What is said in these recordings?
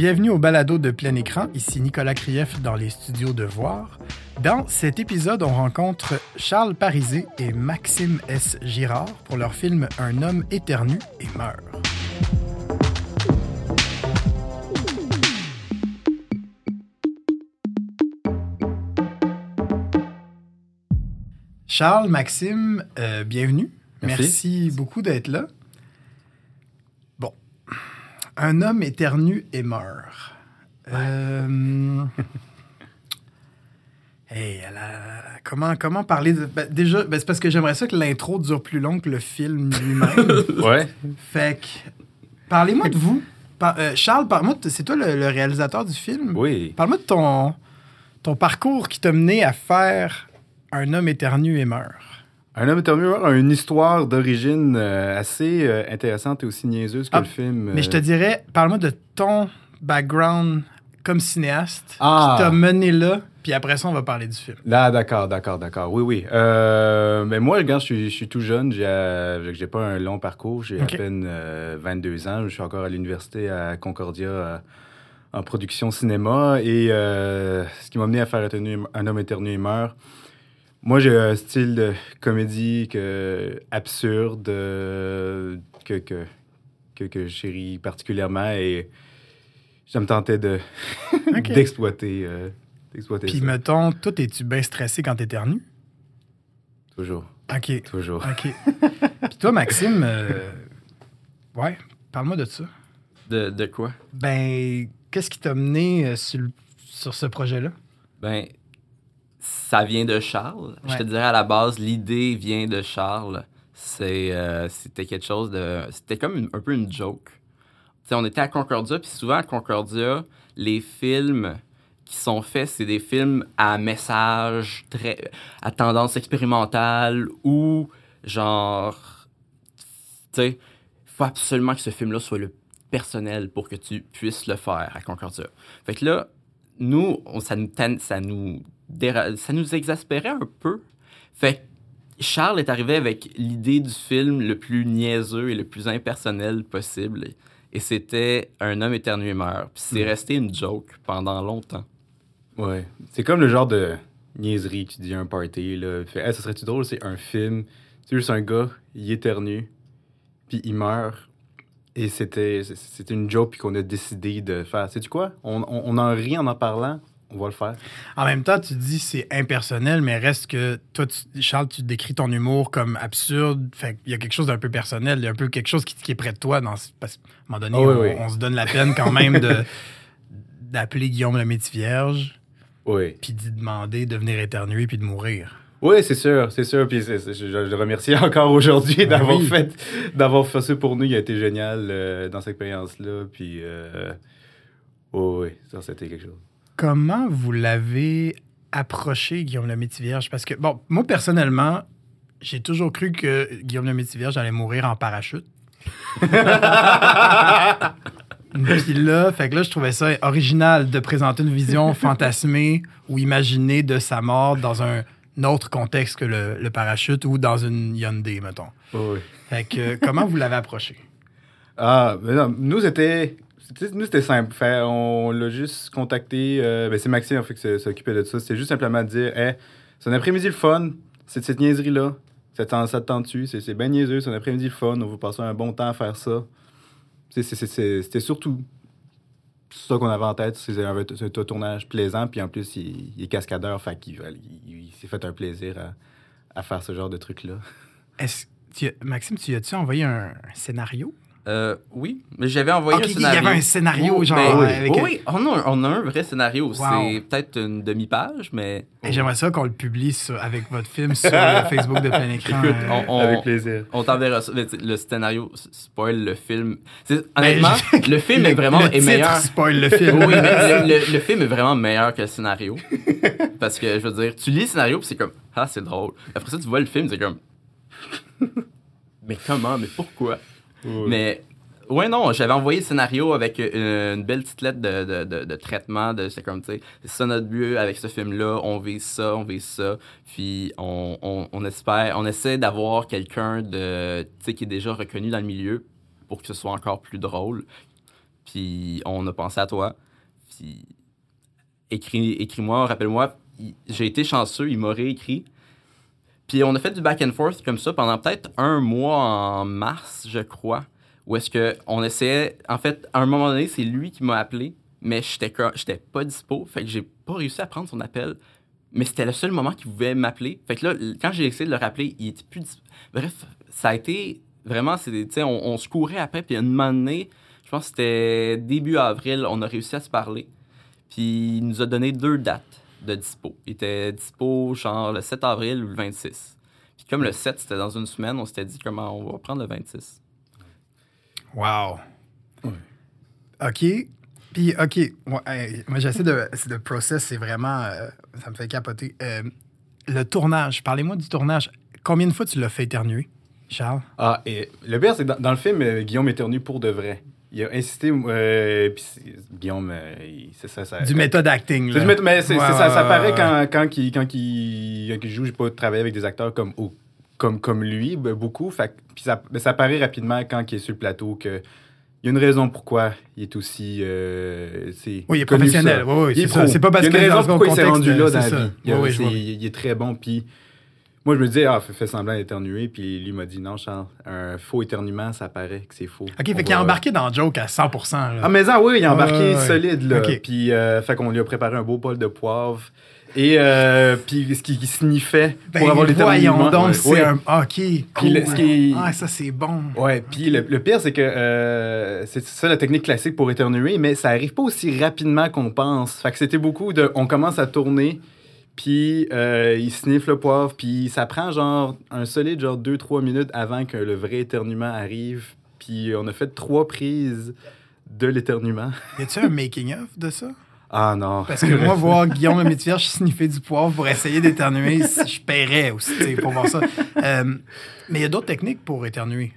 bienvenue au balado de plein écran. Ici Nicolas Krief dans les studios de Voir. Dans cet épisode, on rencontre Charles Parisé et Maxime S. Girard pour leur film Un homme éternue et meurt. Charles, Maxime, euh, bienvenue. Merci. Merci beaucoup d'être là. Un homme éternue et meurt. Euh, hey, comment, comment parler de. ben, déjà, ben, c'est parce que j'aimerais ça que l'intro dure plus long que le film lui-même. Ouais. fait que. Parlez-moi de vous. Par- euh, Charles, parle-moi de- c'est toi le, le réalisateur du film? Oui. Parle-moi de ton, ton parcours qui t'a mené à faire Un homme éternue et meurt. Un homme éternue a une histoire d'origine euh, assez euh, intéressante et aussi niaiseuse que Ah, le film. Mais je te euh, dirais, parle-moi de ton background comme cinéaste Ah. qui t'a mené là, puis après ça, on va parler du film. Là, d'accord, d'accord, d'accord. Oui, oui. Euh, mais moi, regarde, je suis, je suis tout jeune. J'ai, j'ai pas un long parcours. J'ai à peine euh, 22 ans. Je suis encore à l'université à Concordia euh, en production cinéma. Et ce qui m'a mené à faire Un homme éternu et meurt. Moi, j'ai un style de comédie que, absurde euh, que, que, que, que je chéris particulièrement. Et ça me tentait de, d'exploiter, euh, d'exploiter Puis ça. mettons, toi, es-tu bien stressé quand t'éternues? Toujours, OK. toujours. OK. puis toi, Maxime, euh, ouais, parle-moi de ça. De, de quoi? Ben, qu'est-ce qui t'a mené euh, sur, sur ce projet-là? Ben, ça vient de Charles. Je te dirais à la base, l'idée vient de Charles. C'est, euh, c'était quelque chose de. C'était comme une- un peu une joke. On était à Concordia, puis souvent à Concordia, les films qui sont faits, c'est des films à message très. à tendance expérimentale ou genre. Tu sais, il faut absolument que ce film-là soit le personnel pour que tu puisses le faire à Concordia. Fait que là, nous, on- ça nous, ça nous, ça nous exaspérait un peu. Fait que Charles est arrivé avec l'idée du film le plus niaiseux et le plus impersonnel possible. Et c'était Un homme éternu et meurt. Puis c'est Mm. resté une joke pendant longtemps. Ouais. C'est comme le genre de niaiserie que tu dis à un party. Là. Tu fais, Hey, ça serait-tu drôle? C'est un film. C'est juste un gars, il éternue, puis il meurt. Et c'était une joke, puis qu'on a décidé de faire. Sais-tu quoi? On, on, on en rit en en parlant, on va le faire. En même temps, tu dis c'est impersonnel, mais reste que toi, tu- Charles, tu décris ton humour comme absurde. Fait qu'il y a quelque chose d'un peu personnel, il y a un peu quelque chose qui, qui est près de toi. Dans, ce- parce qu'à un moment donné, oui, on, oui. on se donne la peine quand même d'appeler Guillaume le Métis-Vierge, Oui. puis d'y demander de venir éternuer puis de mourir. Oui, c'est sûr, c'est sûr. Puis je, je le remercie encore aujourd'hui Ben d'avoir oui. fait, d'avoir fait ça pour nous. Il a été génial euh, dans cette expérience-là. Puis, euh, oh, oui, ça, c'était quelque chose. Comment vous l'avez approché, Guillaume le Métis-Vierge? Parce que, bon, moi, personnellement, j'ai toujours cru que Guillaume le Métis-Vierge allait mourir en parachute. Puis là, fait que là, je trouvais ça original de présenter une vision fantasmée ou imaginée de sa mort dans un autre contexte que le, le parachute ou dans une Hyundai, mettons. Oh, oui. Fait que, euh, comment vous l'avez approché? Ah, mais non, nous, c'était. Nous, c'était simple. Fait, on l'a juste contacté. euh, ben, c'est Maxime, en fait, qui s'occupait de ça. C'était juste simplement de dire Hey, c'est un après-midi le fun. C'est cette niaiserie-là. Ça te tente-tu? C'est bien niaiseux. C'est un après-midi le fun. On va passer un bon temps à faire ça. C'était surtout ça qu'on avait en tête. C'est un, tournage plaisant. Puis en plus, il, est cascadeur. Fait qu'il il, s'est fait un plaisir à, faire ce genre de truc-là. Est-ce, Maxime, tu as-tu envoyé un scénario? Euh, oui, mais j'avais envoyé un il y scénario. avait un scénario, genre, ben, oui, avec- oui, on a, un, on a un vrai scénario. Wow. C'est peut-être une demi-page, mais Et J'aimerais ça qu'on le publie sur- avec votre film sur le Facebook de plein écran. Écoute, euh, on- Avec plaisir. On t'enverra ça. Le scénario spoil le film. Ben, Honnêtement, le film est vraiment le est titre meilleur. spoil le film. Oui, mais le, le- le film est vraiment meilleur que le scénario. Parce que, je veux dire, tu lis le scénario, puis c'est comme, ah, c'est drôle. Après ça, tu vois le film, c'est comme, mais comment, mais pourquoi? Mais, ouais, non, j'avais envoyé le scénario avec euh, une, belle petite lettre de, de, de- traitement. De, c'est comme, tu sais, c'est ça notre but avec ce film-là, on vise ça, on vise ça. Puis, on, on, on espère, on essaie d'avoir quelqu'un de, qui est déjà reconnu dans le milieu pour que ce soit encore plus drôle. Puis on a pensé à toi. Puis écris, écris-moi, rappelle-moi. J'ai été chanceux, il m'a réécrit. Puis on a fait du back and forth comme ça pendant peut-être un mois en mars, je crois. Où est-ce que on essayait. En fait, à un moment donné, c'est lui qui m'a appelé, mais j'étais j'étais pas dispo. Fait que j'ai pas réussi à prendre son appel. Mais c'était le seul moment qu'il pouvait m'appeler. Fait que là, quand j'ai essayé de le rappeler, il était plus dispo. Bref, ça a été vraiment. c'est on, on se courait après. Puis une moment donné, je pense que c'était début avril, on a réussi à se parler. Puis il nous a donné deux dates de dispo. Il était dispo genre le 7 avril ou le 26. Puis comme le 7, c'était dans une semaine, on s'était dit comment on va prendre le 26. Wow. OK. Puis, OK. Moi, hey, moi, j'essaie de. C'est de process, c'est vraiment. euh, ça me fait capoter. Euh, le tournage. Parlez-moi du tournage. Combien de fois tu l'as fait éternuer, Charles? Ah, et le pire, c'est que dans, dans le film, euh, Guillaume éternue pour de vrai. Il a insisté, euh, puis Guillaume, euh, c'est ça, ça. Du méthode acting. Là. du mais Ouais, ça, ça paraît quand, quand, il, quand, il, quand il joue. J'ai pas travaillé avec des acteurs comme, comme, comme lui, ben, beaucoup. Fait, puis ça, ben, ça paraît rapidement quand il est sur le plateau que. Il y a une raison pourquoi il est aussi. euh, Oui, il est professionnel. Oui, oui, est c'est ça. pro. C'est pas parce il y a que une dans ce il s'est contexte, rendu là dans la vie. Il, Oui, oui, est très bon. Puis moi, je me disais, ah, fais, semblant d'éternuer. Puis lui m'a dit, non, Charles, un faux éternuement, ça paraît que c'est faux. OK, fait qu'il a embarqué dans le joke à 100 là. ah, mais ça, oui, il a embarqué solide, là. Puis, euh, fait qu'on lui a préparé un beau bol de poivre. Et, euh, puis, ce qui, qui sniffait Ben, pour avoir l'éternuement. voyons donc, c'est Ouais. un... Cool. le- ce qui est- Ah, ça, c'est bon. Ouais, puis le, le pire, c'est que euh, c'est ça la technique classique pour éternuer, mais ça arrive pas aussi rapidement qu'on pense. Fait que c'était beaucoup de. On commence à tourner, puis euh, il sniffe le poivre, puis ça prend genre un solide genre 2-3 minutes avant que le vrai éternuement arrive. Puis on a fait trois prises de l'éternuement. Y a-tu un making-of de ça? Ah non. Parce que moi, voir Guillaume Métivierge sniffer du poivre pour essayer d'éternuer, je paierais aussi pour voir ça. Euh, mais il y a d'autres techniques pour éternuer.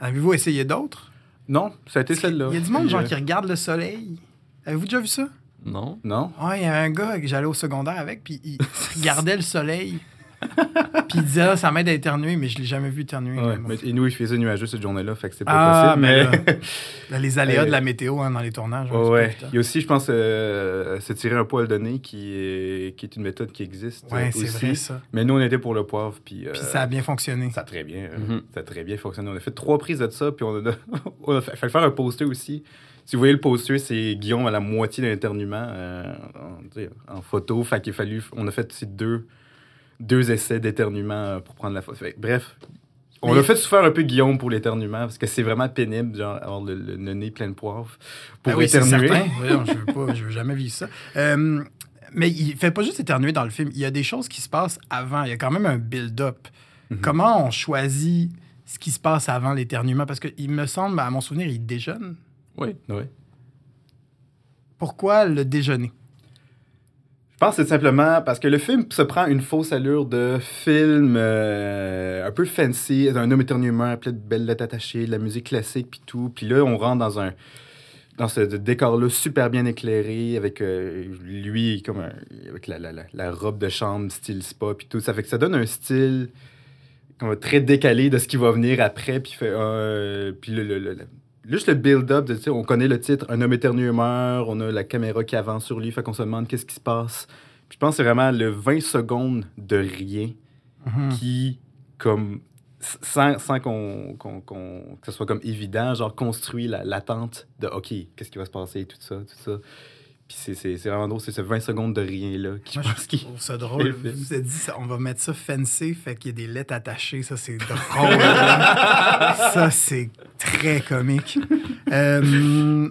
Avez-vous essayé d'autres? Non, ça a été celle-là. Il y a du monde genre qui regarde le soleil. Avez-vous déjà vu ça? Non? euh, Non? Ouais, il y a un gars que j'allais au secondaire avec, puis il regardait le soleil. puis il disait, ah, ça m'aide à éternuer, mais je l'ai jamais vu éternuer. Ouais, mais, et nous, il faisait nuageux cette journée-là, fait que c'est pas Ah, possible. mais Mais, là, Là, les aléas Euh, de la météo hein, dans les tournages. Pas ouais. Il y a aussi, je pense, euh, se tirer un poil de nez qui est, qui est une méthode qui existe. Ouais, euh, c'est vrai ça. Mais nous, on était pour le poivre. Puis, euh, Puis ça a bien fonctionné. ça a très bien, euh, Mhm. ça a très bien fonctionné. On a fait trois prises de ça, puis on a, on a fait, fait faire un poster aussi. Si vous voyez le poster, c'est Guillaume à la moitié d'un éternuement euh, en, en photo. Fait qu'il a fallu, on a fait aussi deux, deux essais d'éternuement euh, pour prendre la photo. Fait bref, on a fait souffrir un peu Guillaume pour l'éternuement parce que c'est vraiment pénible, genre, avoir le, le- le nez plein de poivre pour Ah oui, éternuer. Voyons, je veux pas, je veux jamais vivre ça. Euh, mais il fait pas juste éternuer dans le film. Il y a des choses qui se passent avant. Il y a quand même un build-up. Mhm. Comment on choisit ce qui se passe avant l'éternuement? Parce qu'il me semble, à mon souvenir, il déjeune. Oui. Ouais. Pourquoi le déjeuner? Je pense que c'est simplement parce que le film se prend une fausse allure de film euh, un peu fancy, un homme éternuement, plein de belles lettres attachées, de la musique classique puis tout. Puis là, on rentre dans un dans ce décor-là super bien éclairé avec euh, lui comme un- avec la, la, la, la robe de chambre style spa puis tout. Ça fait que ça donne un style comme très décalé de ce qui va venir après. Puis fait euh, puis le, le- le- le- Juste le build-up, de, tu sais, on connaît le titre, un homme éternué meurt, on a la caméra qui avance sur lui, fait qu'on se demande qu'est-ce qui se passe. Puis je pense que c'est vraiment le 20 secondes de rien Mhm. qui, comme, sans, sans qu'on, qu'on- qu'on- que ce soit comme évident, genre construit la- l'attente de OK, qu'est-ce qui va se passer, tout ça, tout ça. Puis c'est, vraiment drôle, c'est ce 20 secondes de rien-là qui, Moi, je je pense, qui- trouve ça drôle. Vous vous êtes dit, on va mettre ça fancy, fait qu'il y a des lettres attachées. Ça, c'est drôle. ça, c'est très comique. Euh,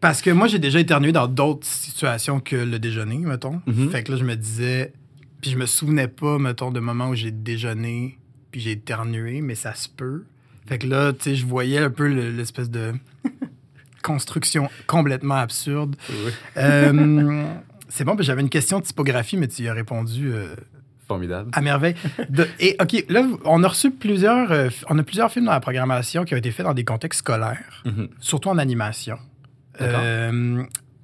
parce que moi, j'ai déjà éternué dans d'autres situations que le déjeuner, mettons. Mhm. Fait que là, je me disais... Puis je me souvenais pas, mettons, de moments où j'ai déjeuné puis j'ai éternué, mais ça se peut. Fait que là, tu sais, je voyais un peu le- l'espèce de construction complètement absurde. Euh, c'est bon, j'avais une question de typographie, mais tu y as répondu euh, Formidable. à merveille. De- et OK, là, on a reçu plusieurs, euh, on a plusieurs films dans la programmation qui ont été faits dans des contextes scolaires, Mhm. surtout en animation.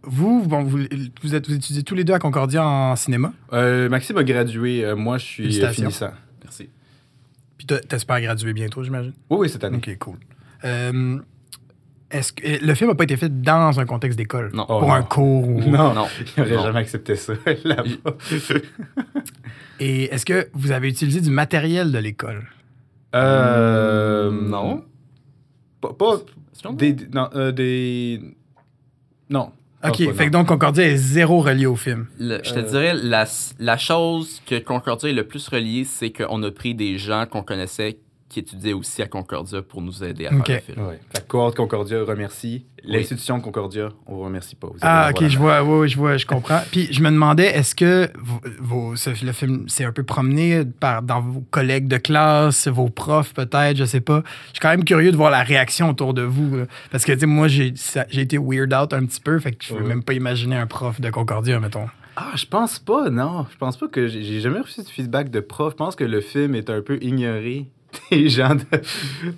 Vous, bon, vous, vous, êtes, vous étudiez tous les deux à Concordia en cinéma, Euh, Maxime a gradué, euh, moi je suis finissant. Merci. puis t'espères graduer bientôt, j'imagine? Oui, oui, cette année. OK, cool. Euh, est-ce que le film n'a pas été fait dans un contexte d'école? Non. Oh, pour non. un cours ou... Non, Non. il aurait Non. jamais accepté ça là-bas. Et est-ce que vous avez utilisé du matériel de l'école? Euh, Non. Pas, des, des- non, euh, des. Non. OK, Je pense pas, fait que donc Concordia est zéro relié au film. Le- je te Euh. dirais, la, la chose que Concordia est le plus reliée, c'est qu'on a pris des gens qu'on connaissait qui étudiaient aussi à Concordia pour nous aider à faire le film. Ouais. La cohorte Concordia remercie. L'institution Concordia, on vous remercie pas. Vous Ah, ok, je vois, ouais, ouais, je vois, je comprends. Puis je me demandais, est-ce que vos, vos- ce- le film s'est un peu promené par, dans vos collègues de classe, vos profs peut-être, je sais pas. Je suis quand même curieux de voir la réaction autour de vous. là. Parce que, tu sais, moi, j'ai été weird out un petit peu, fait que je peux Ouais. même pas imaginer un prof de Concordia, mettons. Ah, je pense pas, non. Je pense pas que j'ai j'ai jamais reçu de feedback de prof. Je pense que le film est un peu ignoré des gens de,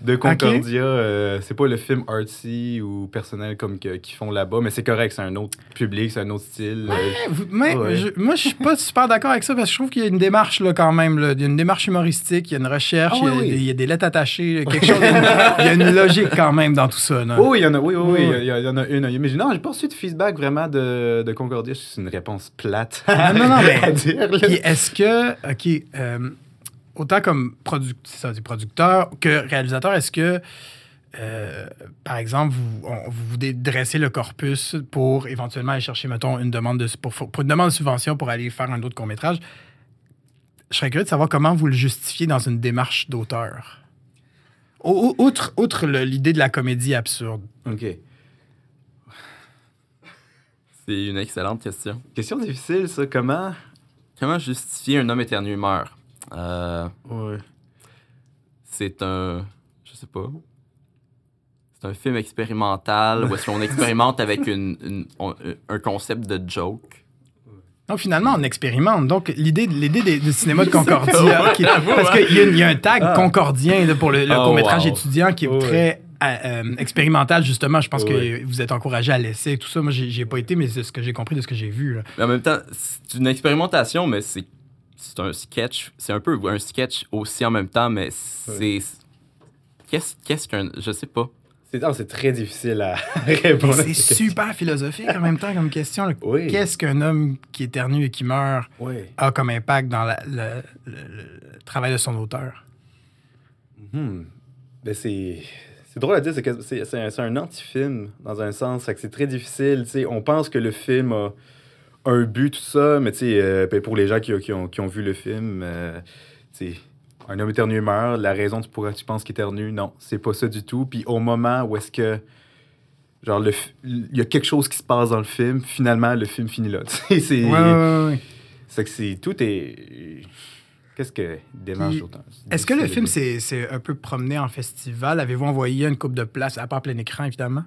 de Concordia. Euh, c'est pas le film artsy ou personnel comme que- qu'ils font là-bas, mais c'est correct, c'est un autre public, c'est un autre style. Euh, vous- mais Ouais. je- moi, je suis pas super d'accord avec ça parce que je trouve qu'il y a une démarche là, quand même. là. Il y a une démarche humoristique, il y a une recherche, Ah il, y a, oui, il y a des lettres attachées, quelque chose. il y a une- il y a une logique quand même dans tout ça. Oh, oui, il y en a, oui, oui, oui, il y, a- il y en a une. Mais non, j'ai pas reçu de feedback vraiment de, de Concordia. C'est une réponse plate. Non, non, non, mais- à dire, là. Puis est-ce que, OK, euh, autant comme ça, producteur que réalisateur, est-ce que, euh, par exemple, vous, on- vous dressez le corpus pour éventuellement aller chercher, mettons, une demande de, pour, pour une demande de subvention pour aller faire un autre court-métrage? Je serais curieux de savoir comment vous le justifiez dans une démarche d'auteur. Au- au- Outre, l'idée de la comédie absurde. OK. C'est une excellente question. Question difficile, ça. Comment? Comment justifier un homme éternué meurt? Euh, Ouais. c'est un... Je sais pas. C'est un film expérimental où est-ce qu'on expérimente avec une, une- on- un concept de joke. Donc, finalement, on expérimente. Donc, l'idée l'idée des- du cinéma de Concordia, qui- parce qu'il y, a y un tag Ah. concordien là, pour le, le Oh, court-métrage wow. étudiant qui est Oh, très euh, euh, expérimental, justement. Je pense que vous êtes encouragé à l'essai et tout ça. Moi, j'ai pas été, mais c'est ce que j'ai compris de ce que j'ai vu. là. Mais en même temps, c'est une expérimentation, mais c'est c'est un sketch. C'est un peu un sketch aussi en même temps, mais c'est... Qu'est-ce qu'est-ce qu'un... Je sais pas. C'est ah, c'est très difficile à répondre. C'est super philosophique en même temps comme question. Oui. Qu'est-ce qu'un homme qui éternue et qui meurt a comme impact dans la- le, le- le travail de son auteur? Hmm. Ben, c'est. C'est drôle à dire, c'est que c'est c'est un, un anti-film dans un sens. Fait que c'est très difficile. tu sais. On pense que le film a un but, tout ça, mais tu sais, euh, ben, pour les gens qui, qui ont, qui ont vu le film, euh, tu sais, un homme éternué meurt. La raison pourquoi tu penses qu'il éternue, non, c'est pas ça du tout. Puis au moment où est-ce que. Genre, il y a quelque chose qui se passe dans le film, finalement, le film finit là. c'est. Ouais, ouais, ouais, ouais. C'est que c'est. Tout est. Qu'est-ce que démarche Puis, d'autant? Est-ce que le film s'est un peu promené en festival? Avez-vous envoyé une coupe de place, à part plein écran, évidemment?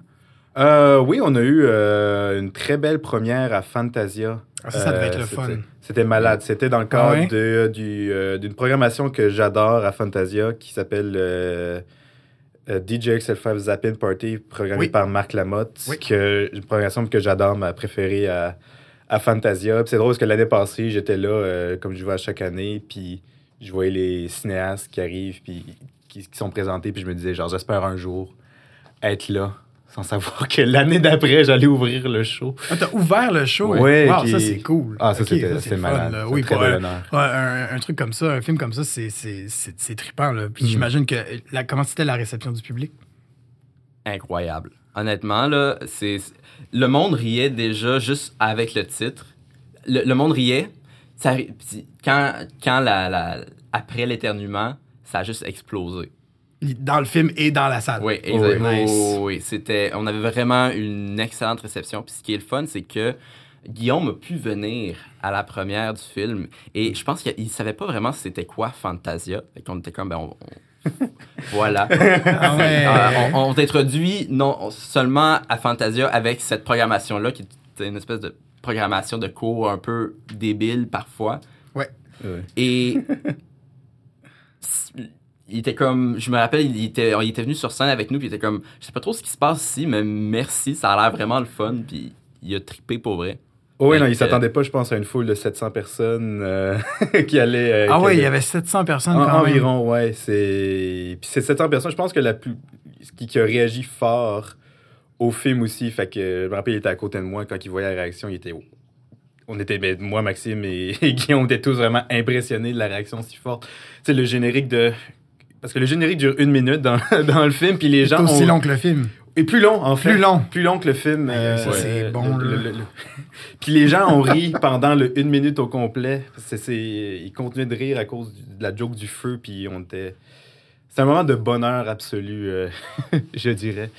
Euh, oui, on a eu euh, une très belle première à Fantasia. Ah, ça, ça devait Euh, être le c'était- fun. C'était malade. C'était dans le cadre Ah ouais? de- du, d'une programmation que j'adore à Fantasia qui s'appelle euh, euh, DJ XL5 Zappin Party, programmée Oui. par Marc Lamotte. Oui. Que, une programmation que j'adore, ma préférée à, à Fantasia. C'est drôle parce que l'année passée, j'étais là, euh, comme je vois à chaque année, puis je voyais les cinéastes qui arrivent, puis qui, qui sont présentés, puis je me disais, genre, j'espère un jour être là, sans savoir que l'année d'après, j'allais ouvrir le show. Ah, t'as ouvert le show? Ouais, wow, ça, c'est cool. Ah, ça, Ok, c'était fun, malade. Oui, un très pour un, truc comme ça, un film comme ça, c'est- c'est c'est- c'est trippant. Là. Puis Mhm. j'imagine que... La, comment c'était la réception du public? incroyable. Honnêtement, là, c'est le monde riait déjà juste avec le titre. Le, le monde riait. Ça, quand quand la, la- après l'éternuement, ça a juste explosé. Dans le film et dans la salle. Oui, oui. exactement. Nice. Oh, oui, c'était, on avait vraiment une excellente réception. Puis ce qui est le fun, c'est que Guillaume a pu venir à la première du film et je pense qu'il ne savait pas vraiment c'était quoi Fantasia. Fait qu'on était comme, ben, on- on- voilà. Ah ouais. Euh, on on t'introduit non seulement à Fantasia avec cette programmation-là, qui est une espèce de programmation de cours un peu débile parfois. Ouais. Et il était comme, je me rappelle, il était, il était venu sur scène avec nous, puis il était comme, je sais pas trop ce qui se passe ici, mais merci, ça a l'air vraiment le fun, puis il a trippé pour vrai. Oh, oui, non, il s'attendait pas, je pense, à une foule de 700 personnes euh, qui allaient. euh, Ah qui ouais, il y avait 700 personnes En- quand même. environ, ouais. C'est... Puis ces 700 personnes, je pense que la plus... ce qui, qui a réagi fort au film aussi. Fait que je me rappelle, il était à côté de moi quand il voyait la réaction. Il était. On était, ben, moi, Maxime et, et Guillaume, on était tous vraiment impressionnés de la réaction si forte. Tu sais, le générique de. Parce que le générique dure une minute dans, dans le film, puis les C'est gens. aussi ont- long que le film. Et plus long, en fait. Plus long. Plus long que le film. Aïe, ça, c'est euh, bon, le- là. le- le- Puis les gens ont ri pendant le une minute au complet. C'est, c'est- ils continuaient de rire à cause de la joke du feu, puis on était... C'est un moment de bonheur absolu, euh, je dirais.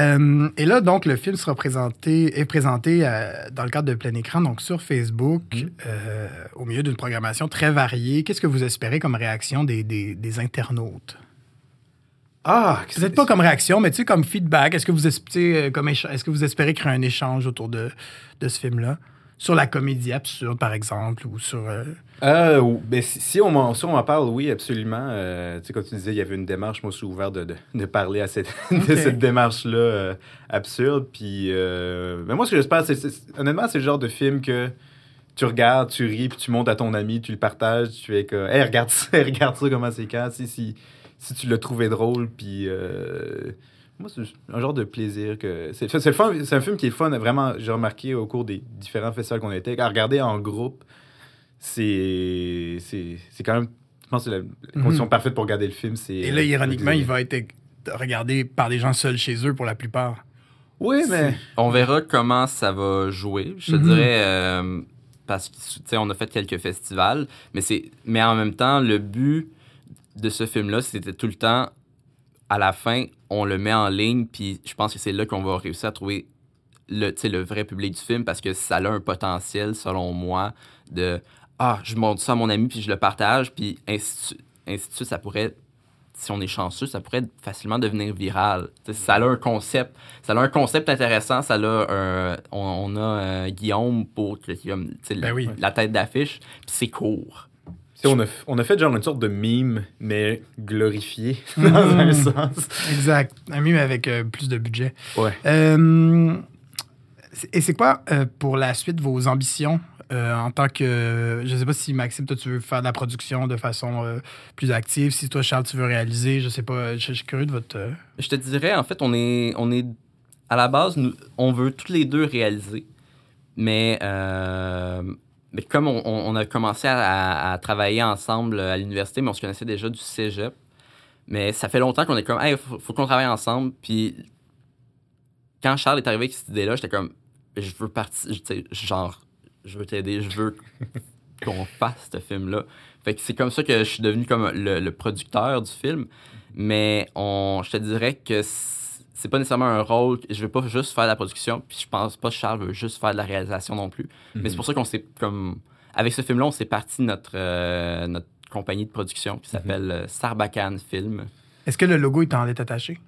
Euh, et là, donc, le film sera présenté, est présenté euh, dans le cadre de plein écran, donc sur Facebook, Mhm. euh, au milieu d'une programmation très variée. Qu'est-ce que vous espérez comme réaction des, des- des internautes? Ah! Peut-être pas comme réaction, mais tu sais, comme feedback. Est-ce que vous espérez, comme est-ce que vous espérez créer un échange autour de, de ce film-là? Sur la comédie absurde, par exemple, ou sur. euh, Euh, ben, si, si on m'en, si on m'en parle, oui, absolument. Euh, tu sais, comme tu disais, il y avait une démarche, moi, je suis ouvert de, de, de parler à cette, de cette démarche-là absurde. Puis, ben, moi, ce que j'espère, c'est, honnêtement, c'est le genre de film que tu regardes, tu ris, puis tu montes à ton ami, tu le partages, tu fais que, hey, regarde ça, regarde ça, comment c'est quand, si, si, si tu l'as trouvé drôle, puis. Moi, c'est un genre de plaisir que. C'est, c'est, le fun- c'est un film qui est fun, vraiment, j'ai remarqué au cours des différents festivals qu'on a été, à regarder en groupe, c'est c'est c'est quand même je pense que c'est la condition Mhm. parfaite pour regarder le film c'est Et là, ironiquement, il va être regardé par des gens seuls chez eux pour la plupart. oui mais On verra comment ça va jouer. Je te Mhm. dirais, euh, parce que, tu sais, on a fait quelques festivals, mais, c'est, mais en même temps, le but de ce film-là, c'était tout le temps, à la fin, on le met en ligne, puis je pense que c'est là qu'on va réussir à trouver le, le vrai public du film, parce que ça a un potentiel, selon moi, de « Ah, je montre ça à mon ami, puis je le partage, puis ainsi, de suite. ainsi de suite, ça pourrait... » Si on est chanceux, ça pourrait facilement devenir viral. Ça a un concept ça a un concept intéressant. Ça a un, on, on a euh, Guillaume pour Ben oui. la tête d'affiche, puis c'est court. Tu sais, on a on a fait genre une sorte de mime mais glorifié dans un sens Exact. Un mime avec euh, plus de budget. ouais Euh, et c'est quoi, euh, pour la suite, vos ambitions euh, en tant que. Je sais pas si Maxime, toi, tu veux faire de la production de façon euh, plus active. Si toi, Charles, tu veux réaliser, je sais pas. Je, je suis curieux de votre. euh, Je te dirais, en fait, on est, on est à la base, nous, on veut tous les deux réaliser, mais, euh, mais comme on, on- a commencé à, à- travailler ensemble à l'université, mais on se connaissait déjà du cégep, mais ça fait longtemps qu'on est comme, hey, faut, faut qu'on travaille ensemble. Puis quand Charles est arrivé avec cette idée-là, j'étais comme, je veux partir, genre, je veux t'aider, je veux qu'on fasse ce film-là. Fait que c'est comme ça que je suis devenu comme le, le producteur du film. Mais on, je te dirais que c- c'est pas nécessairement un rôle. Je veux pas juste faire de la production, puis je pense pas que Charles veut juste faire de la réalisation non plus. Mais c'est pour ça qu'on s'est comme. Avec ce film-là, on s'est parti de notre, euh, notre compagnie de production qui s'appelle euh, Sarbacane Film. Est-ce que le logo est en lettres attachées?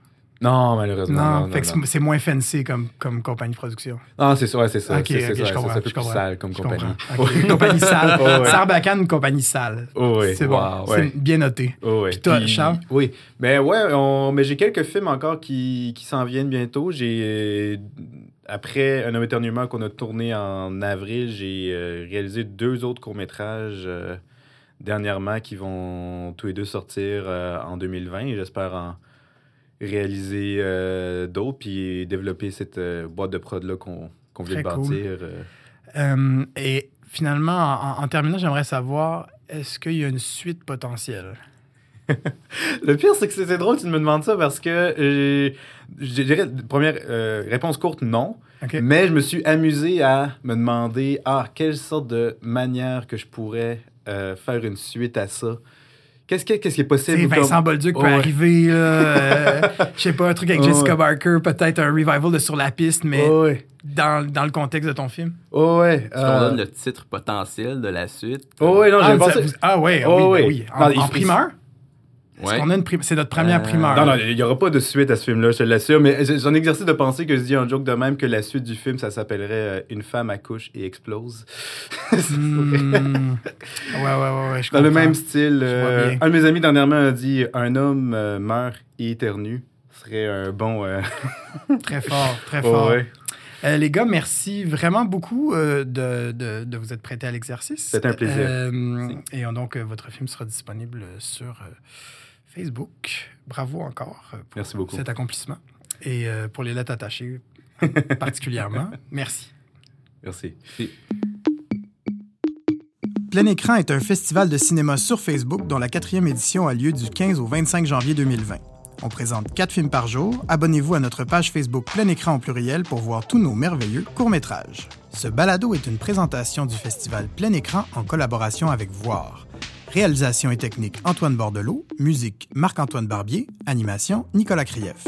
Non malheureusement Non, non, non, non. c'est- moins fancy comme, comme compagnie de production. Ah, c'est ça ouais, c'est ça c'est ça, c'est un peu je plus sale comme compagnie compagnie sale. Oh, ouais. Sarbacane, une compagnie sale. Oh, ouais. C'est bon. Wow. C'est bien noté. Oh, ouais. Puis toi, Charles? Oui. Ben ouais, on- mais j'ai quelques films encore qui, qui s'en viennent bientôt. J'ai après Un homme éternuement qu'on a tourné en avril, j'ai euh, réalisé deux autres courts-métrages euh, dernièrement qui vont tous les deux sortir euh, en 2020 et j'espère en réaliser euh, d'autres puis développer cette euh, boîte de prod là qu'on qu'on vient de cool. bâtir. euh. Euh, et finalement, en, en terminant, j'aimerais savoir est-ce qu'il y a une suite potentielle? Le pire, c'est que c'est drôle que tu me demandes ça parce que je dirais, première euh, réponse courte, non. Mais je me suis amusé à me demander, ah, quelle sorte de manière que je pourrais euh, faire une suite à ça? Qu'est-ce qui, est possible? C'est ou Vincent comme- Bolduc peut Oh, ouais. arriver, euh, je sais pas, un truc avec Oh, Jessica ouais. Barker, peut-être un revival de Sur la piste, mais Oh, ouais. dans, dans le contexte de ton film. Oh, ouais. Est-ce qu'on euh, donne le titre potentiel de la suite? Oh, ouais, non, ah, pensé. vous- ah ouais, Oh, oui, ouais. ben oui. En, Non, il- en il- primeur? Est-ce Ouais. qu'on a une prim- C'est notre première Euh, primeur. Non, non, il n'y aura pas de suite à ce film-là, je te l'assure. Mais c'est un exercice de pensée que je dis en joke de même que la suite du film, ça s'appellerait euh, Une femme accouche et explose. Hmm. Ouais, ouais, ouais, ouais, je Dans le même style, euh, bien. un de mes amis dernièrement a dit Un homme euh, meurt et éternue. Ce serait un bon. euh, Très fort, très oh, fort. ouais. Euh, les gars, merci vraiment beaucoup euh, de, de, de vous être prêtés à l'exercice. C'était un plaisir. Euh, et donc, euh, votre film sera disponible sur euh, Facebook. Bravo encore euh, pour Merci beaucoup. cet accomplissement. Et euh, pour les lettres attachées, particulièrement. Merci. Merci. Plein Écran est un festival de cinéma sur Facebook dont la quatrième édition a lieu du 15 au 25 janvier 2020. On présente quatre films par jour. Abonnez-vous à notre page Facebook Plein Écran au pluriel pour voir tous nos merveilleux courts-métrages. Ce balado est une présentation du festival Plein Écran en collaboration avec Voir. Réalisation et technique Antoine Bordelot, musique Marc-Antoine Barbier, animation Nicolas Krief.